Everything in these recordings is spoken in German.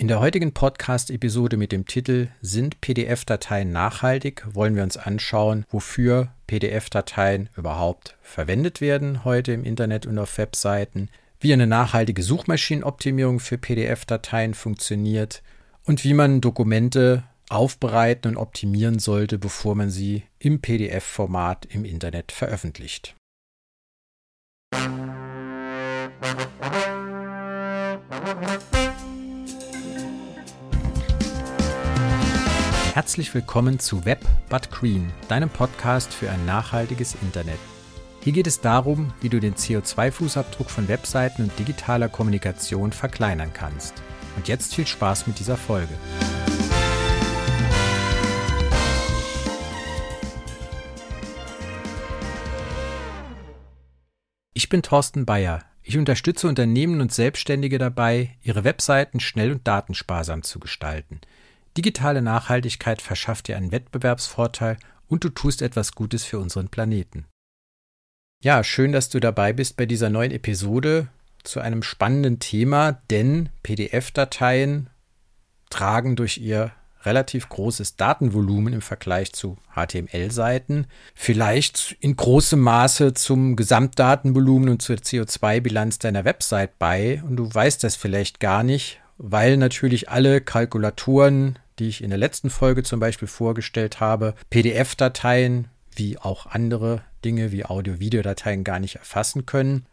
In der heutigen Podcast-Episode mit dem Titel Sind PDF-Dateien nachhaltig? wollen wir uns anschauen, wofür PDF-Dateien überhaupt verwendet werden heute im Internet und auf Webseiten, wie eine nachhaltige Suchmaschinenoptimierung für PDF-Dateien funktioniert und wie man Dokumente aufbereiten und optimieren sollte, bevor man sie im PDF-Format im Internet veröffentlicht. Herzlich willkommen zu Web But Green, deinem Podcast für ein nachhaltiges Internet. Hier geht es darum, wie du den CO2-Fußabdruck von Webseiten und digitaler Kommunikation verkleinern kannst. Und jetzt viel Spaß mit dieser Folge. Ich bin Thorsten Bayer. Ich unterstütze Unternehmen und Selbstständige dabei, ihre Webseiten schnell und datensparsam zu gestalten – Digitale Nachhaltigkeit verschafft dir einen Wettbewerbsvorteil und du tust etwas Gutes für unseren Planeten. Ja, schön, dass du dabei bist bei dieser neuen Episode zu einem spannenden Thema, denn PDF-Dateien tragen durch ihr relativ großes Datenvolumen im Vergleich zu HTML-Seiten, vielleicht in großem Maße zum Gesamtdatenvolumen und zur CO2-Bilanz deiner Website bei und du weißt das vielleicht gar nicht, weil natürlich alle Kalkulatoren, die ich in der letzten Folge zum Beispiel vorgestellt habe, PDF-Dateien wie auch andere Dinge wie Audio-Videodateien gar nicht erfassen können.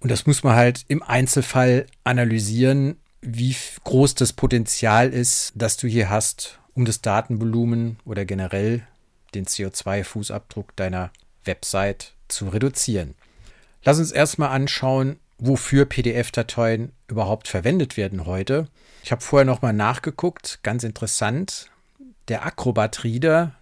Und das muss man halt im Einzelfall analysieren, wie groß das Potenzial ist, das du hier hast, um das Datenvolumen oder generell den CO2-Fußabdruck deiner Website zu reduzieren. Lass uns erstmal anschauen, wofür PDF-Dateien überhaupt verwendet werden heute. Ich habe vorher nochmal nachgeguckt, ganz interessant. Der Acrobat Reader,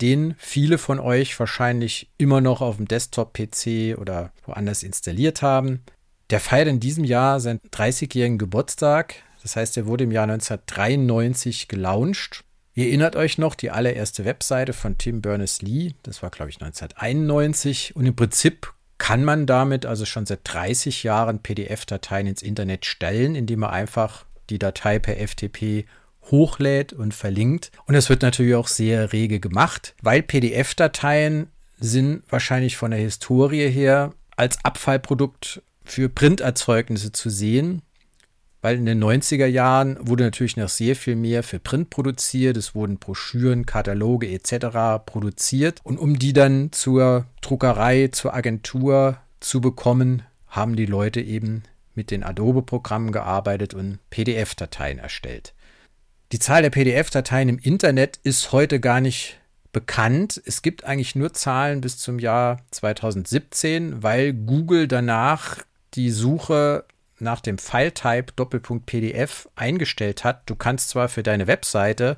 den viele von euch wahrscheinlich immer noch auf dem Desktop-PC oder woanders installiert haben, der feiert in diesem Jahr seinen 30-jährigen Geburtstag. Das heißt, er wurde im Jahr 1993 gelauncht. Ihr erinnert euch noch, die allererste Webseite von Tim Berners-Lee, das war glaube ich 1991 und im Prinzip kann man damit also schon seit 30 Jahren PDF-Dateien ins Internet stellen, indem man einfach die Datei per FTP hochlädt und verlinkt. Und das wird natürlich auch sehr rege gemacht, weil PDF-Dateien sind wahrscheinlich von der Historie her als Abfallprodukt für Printerzeugnisse zu sehen weil in den 90er Jahren wurde natürlich noch sehr viel mehr für Print produziert. Es wurden Broschüren, Kataloge etc. produziert. Und um die dann zur Druckerei, zur Agentur zu bekommen, haben die Leute eben mit den Adobe-Programmen gearbeitet und PDF-Dateien erstellt. Die Zahl der PDF-Dateien im Internet ist heute gar nicht bekannt. Es gibt eigentlich nur Zahlen bis zum Jahr 2017, weil Google danach die Suche nach dem File-Type Doppelpunkt PDF eingestellt hat. Du kannst zwar für deine Webseite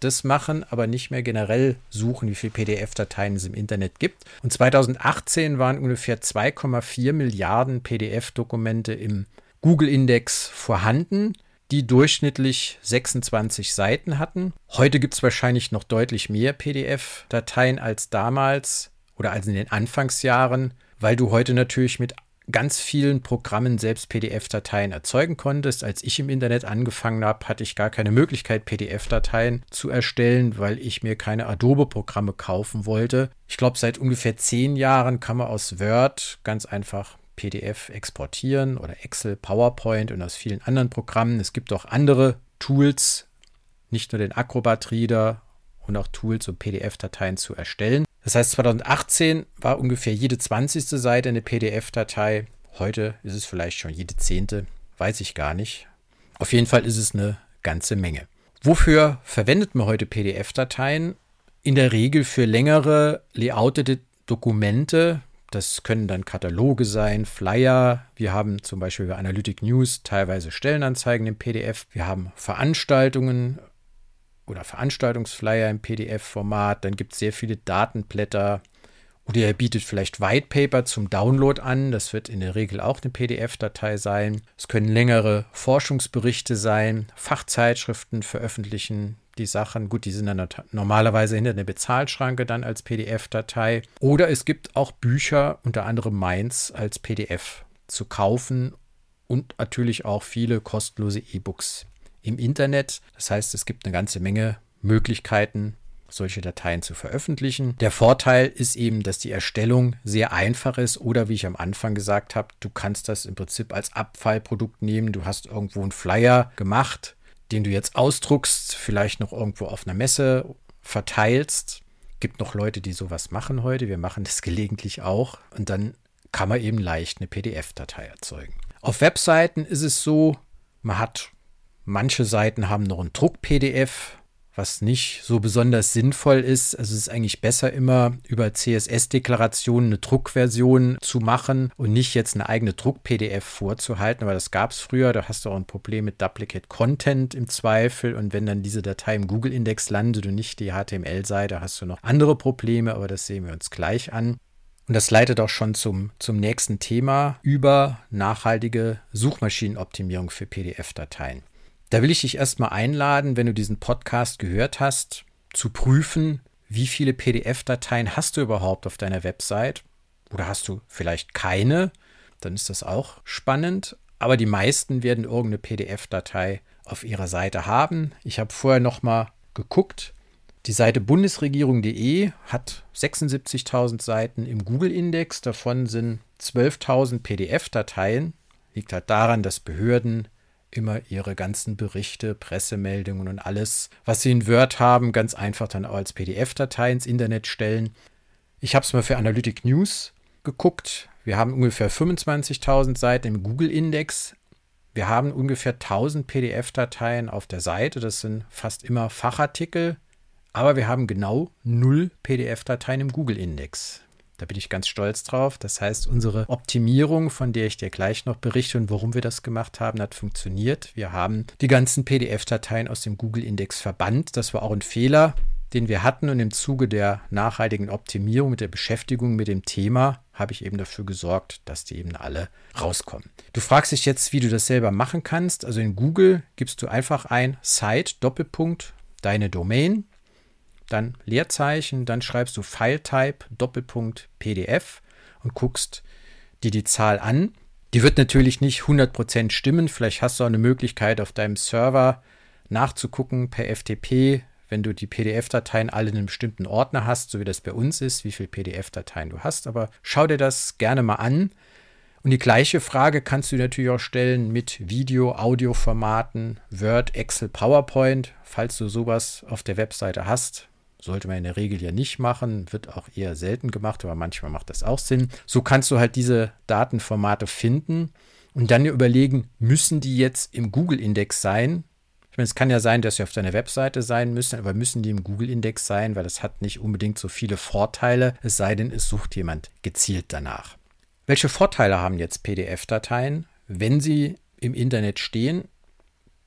das machen, aber nicht mehr generell suchen, wie viele PDF-Dateien es im Internet gibt. Und 2018 waren ungefähr 2,4 Milliarden PDF-Dokumente im Google-Index vorhanden, die durchschnittlich 26 Seiten hatten. Heute gibt es wahrscheinlich noch deutlich mehr PDF-Dateien als damals oder als in den Anfangsjahren, weil du heute natürlich mit ganz vielen Programmen selbst PDF-Dateien erzeugen konntest. Als ich im Internet angefangen habe, hatte ich gar keine Möglichkeit, PDF-Dateien zu erstellen, weil ich mir keine Adobe-Programme kaufen wollte. Ich glaube, seit ungefähr zehn Jahren kann man aus Word ganz einfach PDF exportieren oder Excel, PowerPoint und aus vielen anderen Programmen. Es gibt auch andere Tools, nicht nur den Acrobat Reader und auch Tools, um PDF-Dateien zu erstellen. Das heißt, 2018 war ungefähr jede 20. Seite eine PDF-Datei. Heute ist es vielleicht schon jede zehnte, weiß ich gar nicht. Auf jeden Fall ist es eine ganze Menge. Wofür verwendet man heute PDF-Dateien? In der Regel für längere layoutete Dokumente. Das können dann Kataloge sein, Flyer. Wir haben zum Beispiel bei Analytic News teilweise Stellenanzeigen im PDF. Wir haben Veranstaltungen, oder Veranstaltungsflyer im PDF-Format. Dann gibt es sehr viele Datenblätter. Oder ihr bietet vielleicht White Paper zum Download an. Das wird in der Regel auch eine PDF-Datei sein. Es können längere Forschungsberichte sein, Fachzeitschriften veröffentlichen die Sachen. Gut, die sind dann normalerweise hinter einer Bezahlschranke dann als PDF-Datei. Oder es gibt auch Bücher, unter anderem meins, als PDF zu kaufen und natürlich auch viele kostenlose E-Books im Internet. Das heißt, es gibt eine ganze Menge Möglichkeiten, solche Dateien zu veröffentlichen. Der Vorteil ist eben, dass die Erstellung sehr einfach ist oder wie ich am Anfang gesagt habe, du kannst das im Prinzip als Abfallprodukt nehmen. Du hast irgendwo einen Flyer gemacht, den du jetzt ausdruckst, vielleicht noch irgendwo auf einer Messe verteilst. Gibt noch Leute, die sowas machen heute. Wir machen das gelegentlich auch. Und dann kann man eben leicht eine PDF-Datei erzeugen. Auf Webseiten ist es so, man hat manche Seiten haben noch ein Druck-PDF, was nicht so besonders sinnvoll ist. Also es ist eigentlich besser immer über CSS-Deklarationen eine Druckversion zu machen und nicht jetzt eine eigene Druck-PDF vorzuhalten, weil das gab es früher. Da hast du auch ein Problem mit Duplicate Content im Zweifel und wenn dann diese Datei im Google-Index landet und nicht die HTML-Seite, hast du noch andere Probleme, aber das sehen wir uns gleich an. Und das leitet auch schon zum, zum nächsten Thema über nachhaltige Suchmaschinenoptimierung für PDF-Dateien. Da will ich dich erstmal einladen, wenn du diesen Podcast gehört hast, zu prüfen, wie viele PDF-Dateien hast du überhaupt auf deiner Website? Oder hast du vielleicht keine? Dann ist das auch spannend. Aber die meisten werden irgendeine PDF-Datei auf ihrer Seite haben. Ich habe vorher noch mal geguckt. Die Seite bundesregierung.de hat 76.000 Seiten im Google-Index. Davon sind 12.000 PDF-Dateien. Liegt halt daran, dass Behörden immer ihre ganzen Berichte, Pressemeldungen und alles, was sie in Word haben, ganz einfach dann auch als PDF-Datei ins Internet stellen. Ich habe es mal für Analytic News geguckt. Wir haben ungefähr 25.000 Seiten im Google-Index. Wir haben ungefähr 1000 PDF-Dateien auf der Seite. Das sind fast immer Fachartikel. Aber wir haben genau null PDF-Dateien im Google-Index. Da bin ich ganz stolz drauf. Das heißt, unsere Optimierung, von der ich dir gleich noch berichte und warum wir das gemacht haben, hat funktioniert. Wir haben die ganzen PDF-Dateien aus dem Google-Index verbannt. Das war auch ein Fehler, den wir hatten. Und im Zuge der nachhaltigen Optimierung, mit der Beschäftigung mit dem Thema, habe ich eben dafür gesorgt, dass die eben alle rauskommen. Du fragst dich jetzt, wie du das selber machen kannst. Also in Google gibst du einfach ein Site Doppelpunkt deine Domain dann Leerzeichen, dann schreibst du File-Type, Doppelpunkt PDF und guckst dir die Zahl an. Die wird natürlich nicht 100% stimmen. Vielleicht hast du auch eine Möglichkeit auf deinem Server nachzugucken per FTP, wenn du die PDF-Dateien alle in einem bestimmten Ordner hast, so wie das bei uns ist, wie viele PDF-Dateien du hast. Aber schau dir das gerne mal an. Und die gleiche Frage kannst du natürlich auch stellen mit Video, Audio-Formaten, Word, Excel, PowerPoint, falls du sowas auf der Webseite hast. Sollte man in der Regel ja nicht machen, wird auch eher selten gemacht, aber manchmal macht das auch Sinn. So kannst du halt diese Datenformate finden und dann überlegen, müssen die jetzt im Google-Index sein? Ich meine, es kann ja sein, dass sie auf deiner Webseite sein müssen, aber müssen die im Google-Index sein, weil das hat nicht unbedingt so viele Vorteile, es sei denn, es sucht jemand gezielt danach. Welche Vorteile haben jetzt PDF-Dateien, wenn sie im Internet stehen?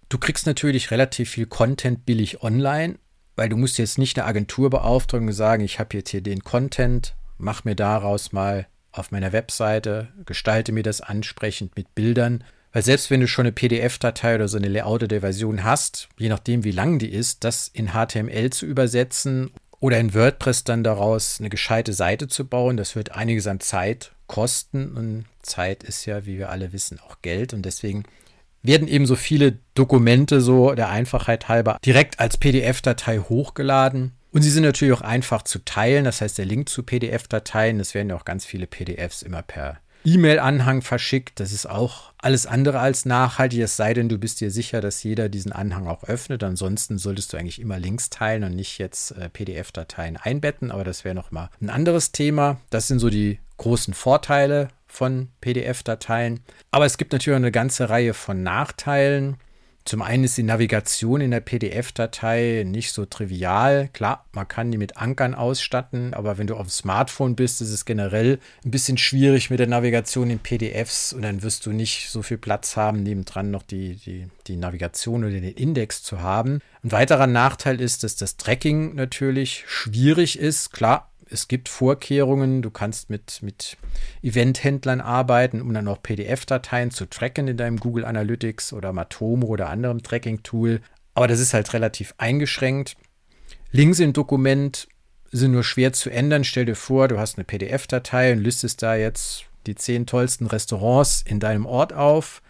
Du kriegst natürlich relativ viel Content billig online weil du musst jetzt nicht eine Agentur beauftragen und sagen, ich habe jetzt hier den Content, mach mir daraus mal auf meiner Webseite, gestalte mir das ansprechend mit Bildern. Weil selbst wenn du schon eine PDF-Datei oder so eine layouted Version hast, je nachdem wie lang die ist, das in HTML zu übersetzen oder in WordPress dann daraus eine gescheite Seite zu bauen, das wird einiges an Zeit kosten. Und Zeit ist ja, wie wir alle wissen, auch Geld. Und deswegen werden eben so viele Dokumente so der Einfachheit halber direkt als PDF-Datei hochgeladen. Und sie sind natürlich auch einfach zu teilen. Das heißt, der Link zu PDF-Dateien, es werden ja auch ganz viele PDFs immer per E-Mail-Anhang verschickt. Das ist auch alles andere als nachhaltig, es sei denn, du bist dir sicher, dass jeder diesen Anhang auch öffnet. Ansonsten solltest du eigentlich immer Links teilen und nicht jetzt äh, PDF-Dateien einbetten. Aber das wäre nochmal ein anderes Thema. Das sind so die großen Vorteile von PDF-Dateien. Aber es gibt natürlich eine ganze Reihe von Nachteilen. Zum einen ist die Navigation in der PDF-Datei nicht so trivial. Klar, man kann die mit Ankern ausstatten, aber wenn du auf dem Smartphone bist, ist es generell ein bisschen schwierig mit der Navigation in PDFs und dann wirst du nicht so viel Platz haben, nebendran noch die, die, die Navigation oder den Index zu haben. Ein weiterer Nachteil ist, dass das Tracking natürlich schwierig ist. Klar, es gibt Vorkehrungen, du kannst mit, mit Eventhändlern arbeiten, um dann auch PDF-Dateien zu tracken in deinem Google Analytics oder Matomo oder anderem Tracking-Tool. Aber das ist halt relativ eingeschränkt. Links im Dokument sind nur schwer zu ändern. Stell dir vor, du hast eine PDF-Datei und listest da jetzt die zehn tollsten Restaurants in deinem Ort auf.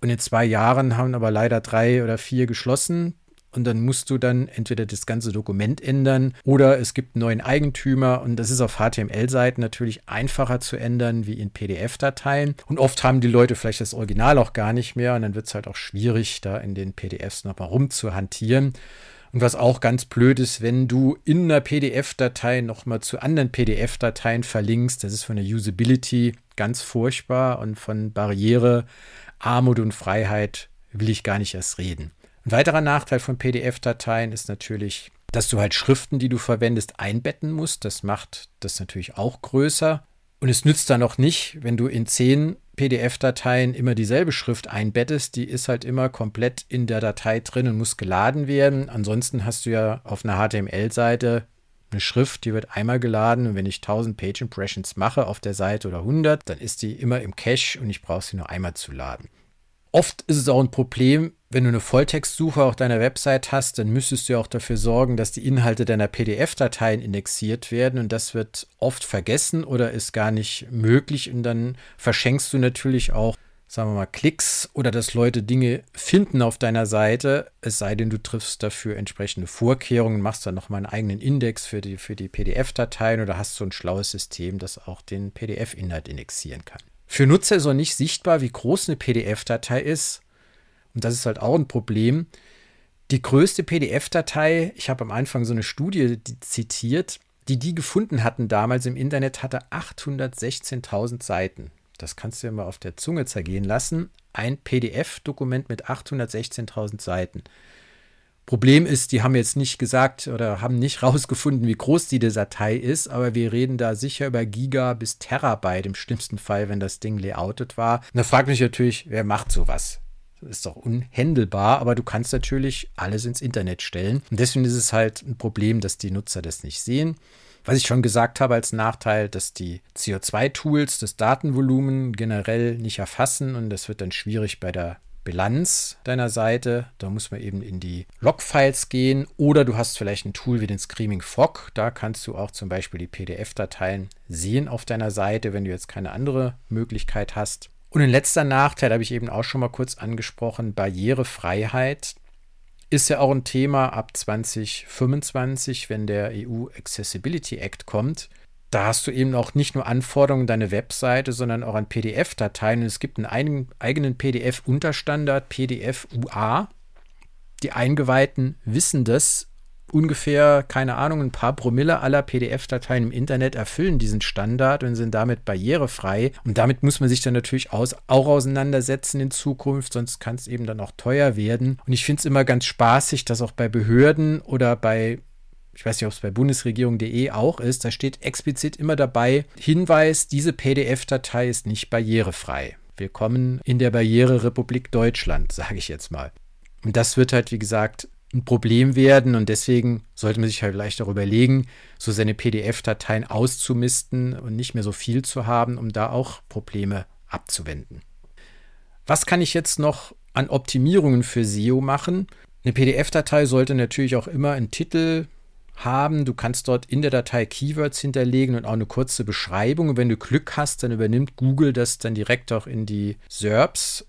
Und in zwei Jahren haben aber leider drei oder vier geschlossen. Und dann musst du dann entweder das ganze Dokument ändern oder es gibt einen neuen Eigentümer. Und das ist auf HTML-Seiten natürlich einfacher zu ändern wie in PDF-Dateien. Und oft haben die Leute vielleicht das Original auch gar nicht mehr. Und dann wird es halt auch schwierig, da in den PDFs nochmal rumzuhantieren. Und was auch ganz blöd ist, wenn du in einer PDF-Datei nochmal zu anderen PDF-Dateien verlinkst, das ist von der Usability ganz furchtbar und von Barriere, Armut und Freiheit will ich gar nicht erst reden. Ein weiterer Nachteil von PDF-Dateien ist natürlich, dass du halt Schriften, die du verwendest, einbetten musst. Das macht das natürlich auch größer. Und es nützt dann auch nicht, wenn du in zehn PDF-Dateien immer dieselbe Schrift einbettest. Die ist halt immer komplett in der Datei drin und muss geladen werden. Ansonsten hast du ja auf einer HTML-Seite eine Schrift, die wird einmal geladen und wenn ich 1000 Page Impressions mache auf der Seite oder 100, dann ist die immer im Cache und ich brauche sie nur einmal zu laden. Oft ist es auch ein Problem, wenn du eine Volltextsuche auf deiner Website hast, dann müsstest du auch dafür sorgen, dass die Inhalte deiner PDF-Dateien indexiert werden und das wird oft vergessen oder ist gar nicht möglich und dann verschenkst du natürlich auch, sagen wir mal, Klicks oder dass Leute Dinge finden auf deiner Seite, es sei denn, du triffst dafür entsprechende Vorkehrungen, machst dann nochmal einen eigenen Index für die, für die PDF-Dateien oder hast so ein schlaues System, das auch den PDF-Inhalt indexieren kann. Für Nutzer ist auch nicht sichtbar, wie groß eine PDF-Datei ist. Und das ist halt auch ein Problem. Die größte PDF-Datei, ich habe am Anfang so eine Studie zitiert, die die gefunden hatten damals im Internet, hatte 816.000 Seiten. Das kannst du dir mal auf der Zunge zergehen lassen. Ein PDF-Dokument mit 816.000 Seiten. Problem ist, die haben jetzt nicht gesagt oder haben nicht rausgefunden, wie groß die Datei ist, aber wir reden da sicher über Giga bis Terabyte im schlimmsten Fall, wenn das Ding layoutet war. Und da fragt mich natürlich, wer macht sowas? Ist doch unhändelbar, aber du kannst natürlich alles ins Internet stellen. Und deswegen ist es halt ein Problem, dass die Nutzer das nicht sehen. Was ich schon gesagt habe als Nachteil, dass die CO2-Tools das Datenvolumen generell nicht erfassen und das wird dann schwierig bei der Bilanz deiner Seite. Da muss man eben in die Logfiles gehen oder du hast vielleicht ein Tool wie den Screaming Fog. Da kannst du auch zum Beispiel die PDF-Dateien sehen auf deiner Seite, wenn du jetzt keine andere Möglichkeit hast. Und ein letzter Nachteil habe ich eben auch schon mal kurz angesprochen, Barrierefreiheit ist ja auch ein Thema ab 2025, wenn der EU Accessibility Act kommt da hast du eben auch nicht nur Anforderungen an deine Webseite, sondern auch an PDF-Dateien. Es gibt einen eigenen PDF-Unterstandard, PDF-UA. Die Eingeweihten wissen das. Ungefähr, keine Ahnung, ein paar Promille aller PDF-Dateien im Internet erfüllen diesen Standard und sind damit barrierefrei. Und damit muss man sich dann natürlich aus, auch auseinandersetzen in Zukunft, sonst kann es eben dann auch teuer werden. Und ich finde es immer ganz spaßig, dass auch bei Behörden oder bei ich weiß nicht, ob es bei bundesregierung.de auch ist, da steht explizit immer dabei, Hinweis, diese PDF-Datei ist nicht barrierefrei. Willkommen in der Barriererepublik Deutschland, sage ich jetzt mal. Und das wird halt, wie gesagt, ein Problem werden und deswegen sollte man sich halt vielleicht darüber überlegen, so seine PDF-Dateien auszumisten und nicht mehr so viel zu haben, um da auch Probleme abzuwenden. Was kann ich jetzt noch an Optimierungen für SEO machen? Eine PDF-Datei sollte natürlich auch immer einen Titel, haben. Du kannst dort in der Datei Keywords hinterlegen und auch eine kurze Beschreibung. Und wenn du Glück hast, dann übernimmt Google das dann direkt auch in die SERPs.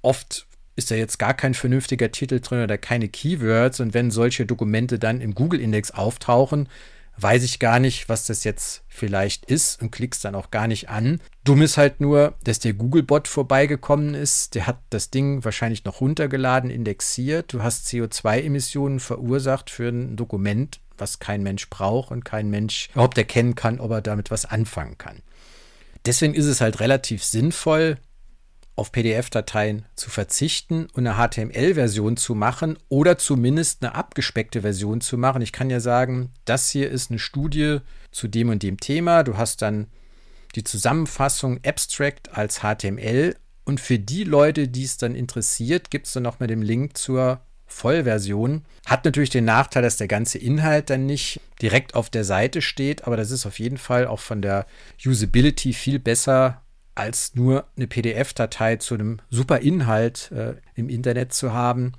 Oft ist da jetzt gar kein vernünftiger Titel drin oder keine Keywords. Und wenn solche Dokumente dann im Google-Index auftauchen, weiß ich gar nicht, was das jetzt vielleicht ist und klickst dann auch gar nicht an. Dumm ist halt nur, dass der Google-Bot vorbeigekommen ist. Der hat das Ding wahrscheinlich noch runtergeladen, indexiert. Du hast CO2-Emissionen verursacht für ein Dokument, was kein Mensch braucht und kein Mensch überhaupt erkennen kann, ob er damit was anfangen kann. Deswegen ist es halt relativ sinnvoll, auf PDF-Dateien zu verzichten und eine HTML-Version zu machen oder zumindest eine abgespeckte Version zu machen. Ich kann ja sagen, das hier ist eine Studie zu dem und dem Thema. Du hast dann die Zusammenfassung Abstract als HTML und für die Leute, die es dann interessiert, gibt es dann noch mal den Link zur Vollversion. Hat natürlich den Nachteil, dass der ganze Inhalt dann nicht direkt auf der Seite steht, aber das ist auf jeden Fall auch von der Usability viel besser als nur eine PDF-Datei zu einem super Inhalt äh, im Internet zu haben.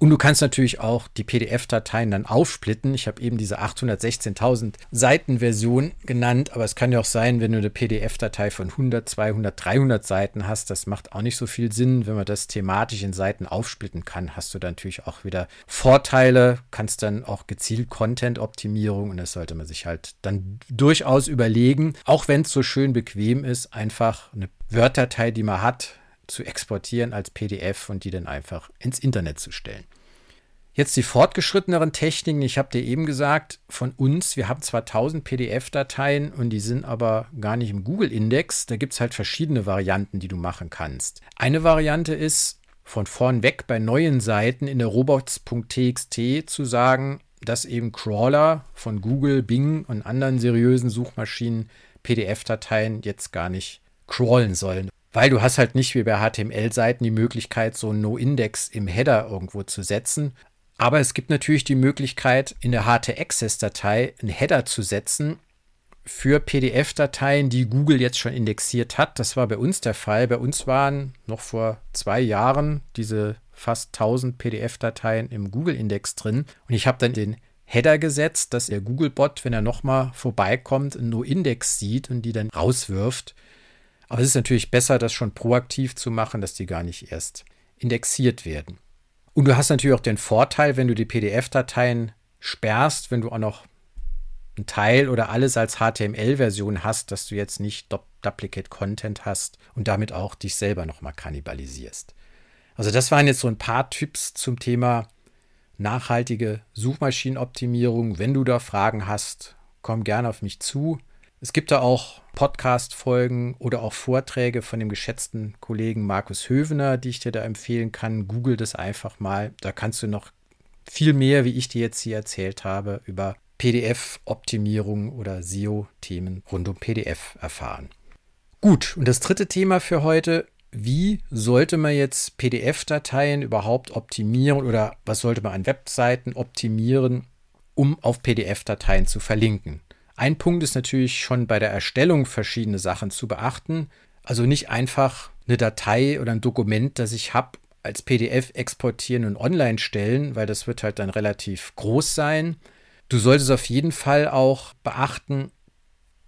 Und du kannst natürlich auch die PDF-Dateien dann aufsplitten. Ich habe eben diese 816.000 Seiten Version genannt, aber es kann ja auch sein, wenn du eine PDF-Datei von 100, 200, 300 Seiten hast, das macht auch nicht so viel Sinn. Wenn man das thematisch in Seiten aufsplitten kann, hast du dann natürlich auch wieder Vorteile, kannst dann auch gezielt Content-Optimierung und das sollte man sich halt dann durchaus überlegen, auch wenn es so schön bequem ist, einfach eine Word-Datei, die man hat, zu exportieren als PDF und die dann einfach ins Internet zu stellen. Jetzt die fortgeschritteneren Techniken. Ich habe dir eben gesagt, von uns, wir haben zwar 1000 PDF-Dateien und die sind aber gar nicht im Google-Index. Da gibt es halt verschiedene Varianten, die du machen kannst. Eine Variante ist, von vorn weg bei neuen Seiten in der robots.txt zu sagen, dass eben Crawler von Google, Bing und anderen seriösen Suchmaschinen PDF-Dateien jetzt gar nicht crawlen sollen. Weil du hast halt nicht wie bei HTML-Seiten die Möglichkeit, so ein No-Index im Header irgendwo zu setzen. Aber es gibt natürlich die Möglichkeit, in der HT-Access-Datei einen Header zu setzen für PDF-Dateien, die Google jetzt schon indexiert hat. Das war bei uns der Fall. Bei uns waren noch vor zwei Jahren diese fast 1000 PDF-Dateien im Google-Index drin. Und ich habe dann den Header gesetzt, dass der Google-Bot, wenn er nochmal vorbeikommt, einen No-Index sieht und die dann rauswirft. Aber es ist natürlich besser, das schon proaktiv zu machen, dass die gar nicht erst indexiert werden. Und du hast natürlich auch den Vorteil, wenn du die PDF-Dateien sperrst, wenn du auch noch einen Teil oder alles als HTML-Version hast, dass du jetzt nicht Duplicate Content hast und damit auch dich selber nochmal kannibalisierst. Also das waren jetzt so ein paar Tipps zum Thema nachhaltige Suchmaschinenoptimierung. Wenn du da Fragen hast, komm gerne auf mich zu. Es gibt da auch Podcast-Folgen oder auch Vorträge von dem geschätzten Kollegen Markus Hövener, die ich dir da empfehlen kann. Google das einfach mal. Da kannst du noch viel mehr, wie ich dir jetzt hier erzählt habe, über PDF-Optimierung oder SEO-Themen rund um PDF erfahren. Gut, und das dritte Thema für heute, wie sollte man jetzt PDF-Dateien überhaupt optimieren oder was sollte man an Webseiten optimieren, um auf PDF-Dateien zu verlinken? Ein Punkt ist natürlich schon bei der Erstellung verschiedene Sachen zu beachten. Also nicht einfach eine Datei oder ein Dokument, das ich habe, als PDF exportieren und online stellen, weil das wird halt dann relativ groß sein. Du solltest auf jeden Fall auch beachten,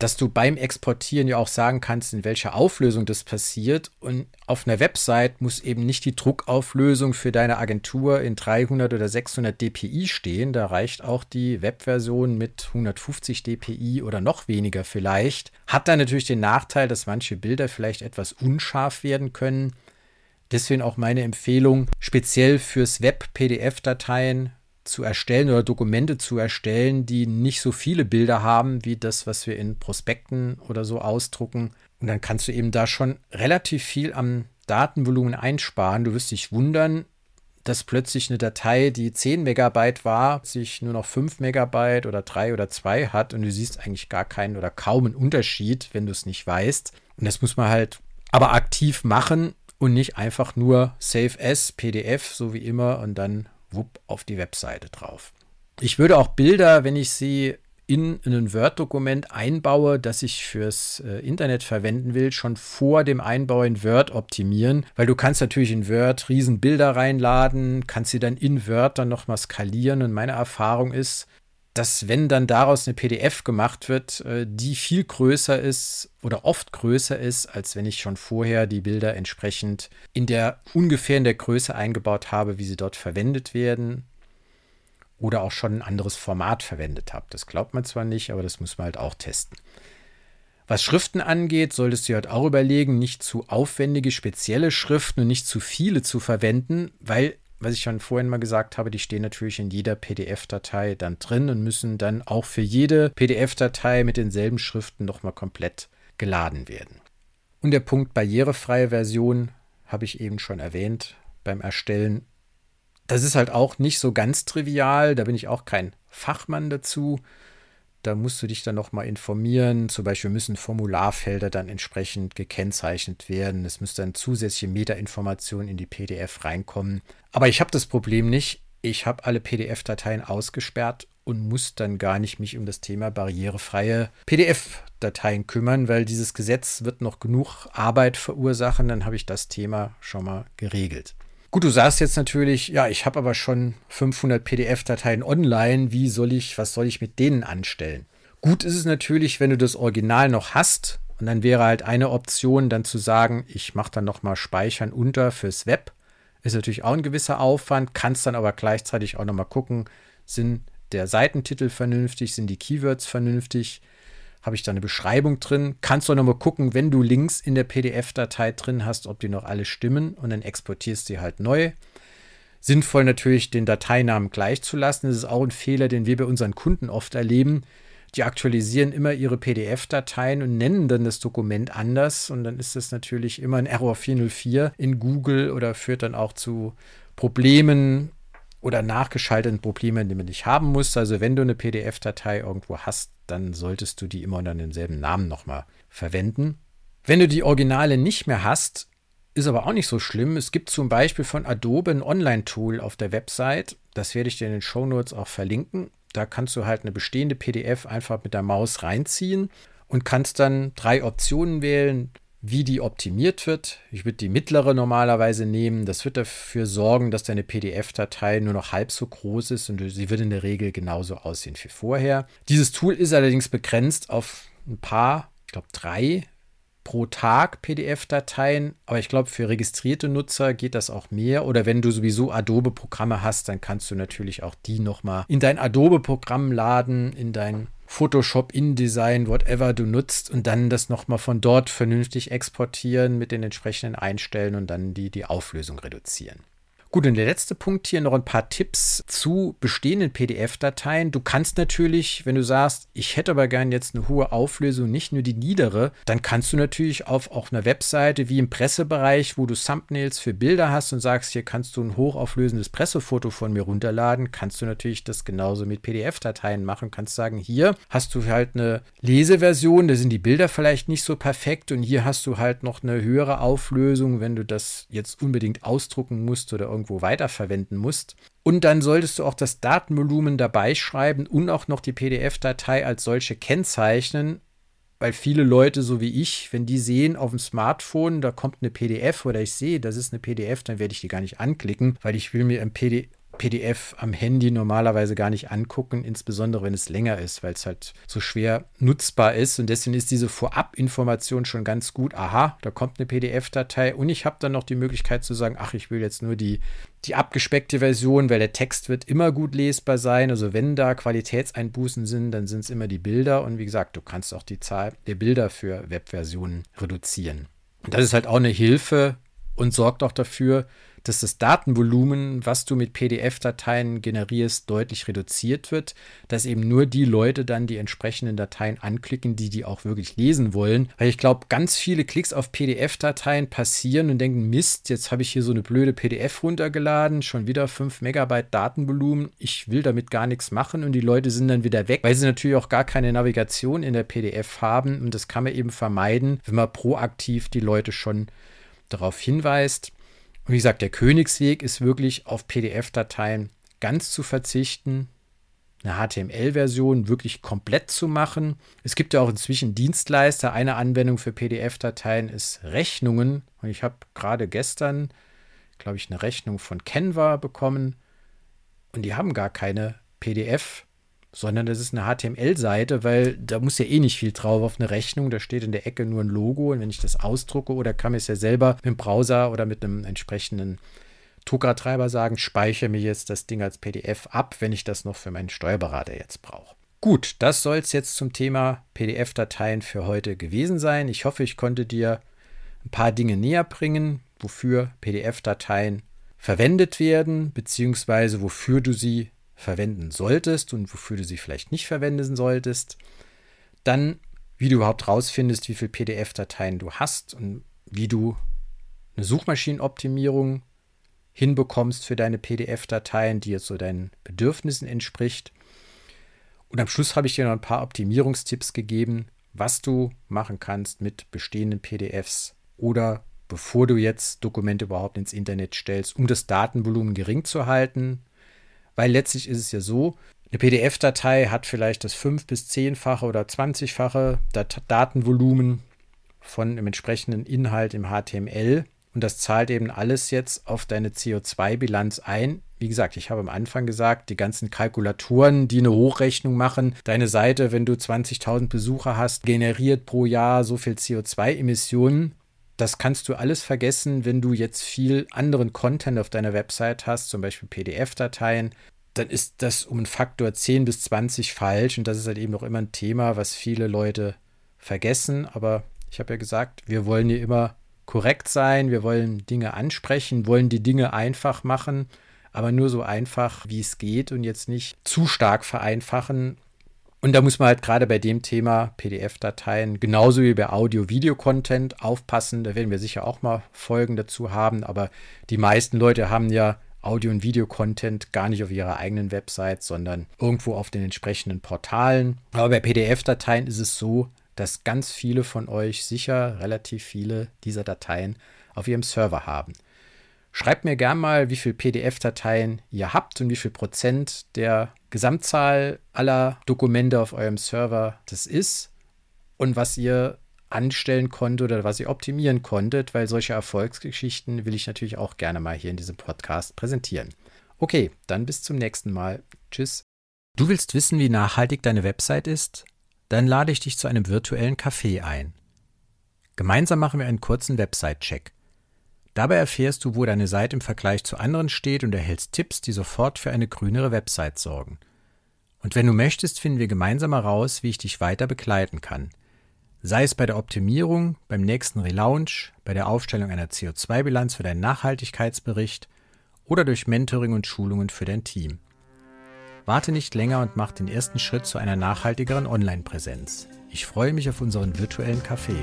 dass du beim Exportieren ja auch sagen kannst, in welcher Auflösung das passiert. Und auf einer Website muss eben nicht die Druckauflösung für deine Agentur in 300 oder 600 dpi stehen. Da reicht auch die Webversion mit 150 dpi oder noch weniger vielleicht. Hat dann natürlich den Nachteil, dass manche Bilder vielleicht etwas unscharf werden können. Deswegen auch meine Empfehlung, speziell fürs Web PDF-Dateien zu erstellen oder Dokumente zu erstellen, die nicht so viele Bilder haben wie das, was wir in Prospekten oder so ausdrucken. Und dann kannst du eben da schon relativ viel am Datenvolumen einsparen. Du wirst dich wundern, dass plötzlich eine Datei, die 10 Megabyte war, sich nur noch 5 Megabyte oder 3 oder 2 hat und du siehst eigentlich gar keinen oder kaum einen Unterschied, wenn du es nicht weißt. Und das muss man halt aber aktiv machen und nicht einfach nur Save as PDF, so wie immer, und dann wupp auf die Webseite drauf. Ich würde auch Bilder, wenn ich sie in ein Word-Dokument einbaue, das ich fürs äh, Internet verwenden will, schon vor dem Einbau in Word optimieren, weil du kannst natürlich in Word riesen Bilder reinladen, kannst sie dann in Word dann nochmal skalieren und meine Erfahrung ist, dass wenn dann daraus eine PDF gemacht wird, äh, die viel größer ist oder oft größer ist, als wenn ich schon vorher die Bilder entsprechend in der ungefähr in der Größe eingebaut habe, wie sie dort verwendet werden oder auch schon ein anderes Format verwendet habe. Das glaubt man zwar nicht, aber das muss man halt auch testen. Was Schriften angeht, solltest du halt auch überlegen, nicht zu aufwendige, spezielle Schriften und nicht zu viele zu verwenden, weil was ich schon vorhin mal gesagt habe, die stehen natürlich in jeder PDF-Datei dann drin und müssen dann auch für jede PDF-Datei mit denselben Schriften nochmal komplett geladen werden. Und der Punkt barrierefreie Version habe ich eben schon erwähnt beim Erstellen. Das ist halt auch nicht so ganz trivial, da bin ich auch kein Fachmann dazu. Da musst du dich dann nochmal informieren. Zum Beispiel müssen Formularfelder dann entsprechend gekennzeichnet werden. Es müsste dann zusätzliche Metainformationen in die PDF reinkommen. Aber ich habe das Problem nicht. Ich habe alle PDF-Dateien ausgesperrt und muss dann gar nicht mich um das Thema barrierefreie PDF-Dateien kümmern, weil dieses Gesetz wird noch genug Arbeit verursachen. Dann habe ich das Thema schon mal geregelt. Gut, du sagst jetzt natürlich, ja, ich habe aber schon 500 PDF-Dateien online. Wie soll ich, was soll ich mit denen anstellen? Gut ist es natürlich, wenn du das Original noch hast. Und dann wäre halt eine Option, dann zu sagen, ich mache dann nochmal Speichern unter fürs Web. Ist natürlich auch ein gewisser Aufwand, kannst dann aber gleichzeitig auch nochmal gucken, sind der Seitentitel vernünftig, sind die Keywords vernünftig, habe ich da eine Beschreibung drin. Kannst du nochmal gucken, wenn du Links in der PDF-Datei drin hast, ob die noch alle stimmen und dann exportierst du halt neu. Sinnvoll natürlich, den Dateinamen gleich zu lassen. Das ist auch ein Fehler, den wir bei unseren Kunden oft erleben. Die aktualisieren immer ihre PDF-Dateien und nennen dann das Dokument anders. Und dann ist das natürlich immer ein Error 404 in Google oder führt dann auch zu Problemen oder nachgeschalteten Problemen, die man nicht haben muss. Also wenn du eine PDF-Datei irgendwo hast, dann solltest du die immer unter demselben Namen nochmal verwenden. Wenn du die Originale nicht mehr hast, ist aber auch nicht so schlimm. Es gibt zum Beispiel von Adobe ein Online-Tool auf der Website. Das werde ich dir in den Show Notes auch verlinken. Da kannst du halt eine bestehende PDF einfach mit der Maus reinziehen und kannst dann drei Optionen wählen, wie die optimiert wird. Ich würde die mittlere normalerweise nehmen. Das wird dafür sorgen, dass deine PDF-Datei nur noch halb so groß ist und sie wird in der Regel genauso aussehen wie vorher. Dieses Tool ist allerdings begrenzt auf ein paar, ich glaube drei pro Tag PDF-Dateien, aber ich glaube, für registrierte Nutzer geht das auch mehr. Oder wenn du sowieso Adobe-Programme hast, dann kannst du natürlich auch die nochmal in dein Adobe-Programm laden, in dein Photoshop, InDesign, whatever du nutzt und dann das nochmal von dort vernünftig exportieren mit den entsprechenden Einstellen und dann die, die Auflösung reduzieren. Gut, und der letzte Punkt hier noch ein paar Tipps zu bestehenden PDF-Dateien. Du kannst natürlich, wenn du sagst, ich hätte aber gern jetzt eine hohe Auflösung, nicht nur die niedere, dann kannst du natürlich auf auch einer Webseite wie im Pressebereich, wo du Thumbnails für Bilder hast und sagst, hier kannst du ein hochauflösendes Pressefoto von mir runterladen, kannst du natürlich das genauso mit PDF-Dateien machen. Kannst sagen, hier hast du halt eine Leseversion, da sind die Bilder vielleicht nicht so perfekt und hier hast du halt noch eine höhere Auflösung, wenn du das jetzt unbedingt ausdrucken musst oder irgendwie irgendwo weiterverwenden musst. Und dann solltest du auch das Datenvolumen dabei schreiben und auch noch die PDF-Datei als solche kennzeichnen, weil viele Leute, so wie ich, wenn die sehen auf dem Smartphone, da kommt eine PDF oder ich sehe, das ist eine PDF, dann werde ich die gar nicht anklicken, weil ich will mir im PDF PDF am Handy normalerweise gar nicht angucken, insbesondere wenn es länger ist, weil es halt so schwer nutzbar ist. Und deswegen ist diese Vorabinformation schon ganz gut. Aha, da kommt eine PDF-Datei und ich habe dann noch die Möglichkeit zu sagen, ach, ich will jetzt nur die, die abgespeckte Version, weil der Text wird immer gut lesbar sein. Also wenn da Qualitätseinbußen sind, dann sind es immer die Bilder. Und wie gesagt, du kannst auch die Zahl der Bilder für Webversionen reduzieren. Und das ist halt auch eine Hilfe und sorgt auch dafür, dass das Datenvolumen, was du mit PDF-Dateien generierst, deutlich reduziert wird, dass eben nur die Leute dann die entsprechenden Dateien anklicken, die die auch wirklich lesen wollen. Weil ich glaube, ganz viele Klicks auf PDF-Dateien passieren und denken, Mist, jetzt habe ich hier so eine blöde PDF runtergeladen, schon wieder 5 Megabyte Datenvolumen, ich will damit gar nichts machen und die Leute sind dann wieder weg, weil sie natürlich auch gar keine Navigation in der PDF haben und das kann man eben vermeiden, wenn man proaktiv die Leute schon darauf hinweist. Und wie gesagt, der Königsweg ist wirklich auf PDF-Dateien ganz zu verzichten, eine HTML-Version wirklich komplett zu machen. Es gibt ja auch inzwischen Dienstleister. Eine Anwendung für PDF-Dateien ist Rechnungen. Und ich habe gerade gestern, glaube ich, eine Rechnung von Canva bekommen. Und die haben gar keine PDF sondern das ist eine HTML-Seite, weil da muss ja eh nicht viel drauf auf eine Rechnung. Da steht in der Ecke nur ein Logo und wenn ich das ausdrucke oder kann mir es ja selber mit dem Browser oder mit einem entsprechenden Druckertreiber sagen, speichere mir jetzt das Ding als PDF ab, wenn ich das noch für meinen Steuerberater jetzt brauche. Gut, das soll es jetzt zum Thema PDF-Dateien für heute gewesen sein. Ich hoffe, ich konnte dir ein paar Dinge näher bringen, wofür PDF-Dateien verwendet werden, beziehungsweise wofür du sie verwenden solltest und wofür du sie vielleicht nicht verwenden solltest. Dann, wie du überhaupt rausfindest, wie viele PDF-Dateien du hast und wie du eine Suchmaschinenoptimierung hinbekommst für deine PDF-Dateien, die jetzt so deinen Bedürfnissen entspricht. Und am Schluss habe ich dir noch ein paar Optimierungstipps gegeben, was du machen kannst mit bestehenden PDFs oder bevor du jetzt Dokumente überhaupt ins Internet stellst, um das Datenvolumen gering zu halten, weil letztlich ist es ja so, eine PDF-Datei hat vielleicht das fünf- bis zehnfache oder zwanzigfache Dat Datenvolumen von dem entsprechenden Inhalt im HTML. und das zahlt eben alles jetzt auf deine CO2-Bilanz ein. Wie gesagt, ich habe am Anfang gesagt, die ganzen Kalkulatoren, die eine Hochrechnung machen, deine Seite, wenn du 20.000 Besucher hast, generiert pro Jahr so viel CO2-Emissionen. Das kannst du alles vergessen, wenn du jetzt viel anderen Content auf deiner Website hast, zum Beispiel PDF-Dateien. Dann ist das um einen Faktor 10 bis 20 falsch und das ist halt eben noch immer ein Thema, was viele Leute vergessen. Aber ich habe ja gesagt, wir wollen hier immer korrekt sein, wir wollen Dinge ansprechen, wollen die Dinge einfach machen, aber nur so einfach, wie es geht und jetzt nicht zu stark vereinfachen. Und da muss man halt gerade bei dem Thema PDF-Dateien, genauso wie bei Audio-Video-Content, aufpassen. Da werden wir sicher auch mal Folgen dazu haben, aber die meisten Leute haben ja Audio- und Video-Content gar nicht auf ihrer eigenen Website, sondern irgendwo auf den entsprechenden Portalen. Aber bei PDF-Dateien ist es so, dass ganz viele von euch sicher relativ viele dieser Dateien auf ihrem Server haben. Schreibt mir gern mal, wie viele PDF-Dateien ihr habt und wie viel Prozent der Gesamtzahl aller Dokumente auf eurem Server das ist und was ihr anstellen konntet oder was ihr optimieren konntet, weil solche Erfolgsgeschichten will ich natürlich auch gerne mal hier in diesem Podcast präsentieren. Okay, dann bis zum nächsten Mal. Tschüss. Du willst wissen, wie nachhaltig deine Website ist? Dann lade ich dich zu einem virtuellen Café ein. Gemeinsam machen wir einen kurzen Website-Check. Dabei erfährst du, wo deine Seite im Vergleich zu anderen steht und erhältst Tipps, die sofort für eine grünere Website sorgen. Und wenn du möchtest, finden wir gemeinsam heraus, wie ich dich weiter begleiten kann. Sei es bei der Optimierung, beim nächsten Relaunch, bei der Aufstellung einer CO2-Bilanz für deinen Nachhaltigkeitsbericht oder durch Mentoring und Schulungen für dein Team. Warte nicht länger und mach den ersten Schritt zu einer nachhaltigeren Online-Präsenz. Ich freue mich auf unseren virtuellen Café.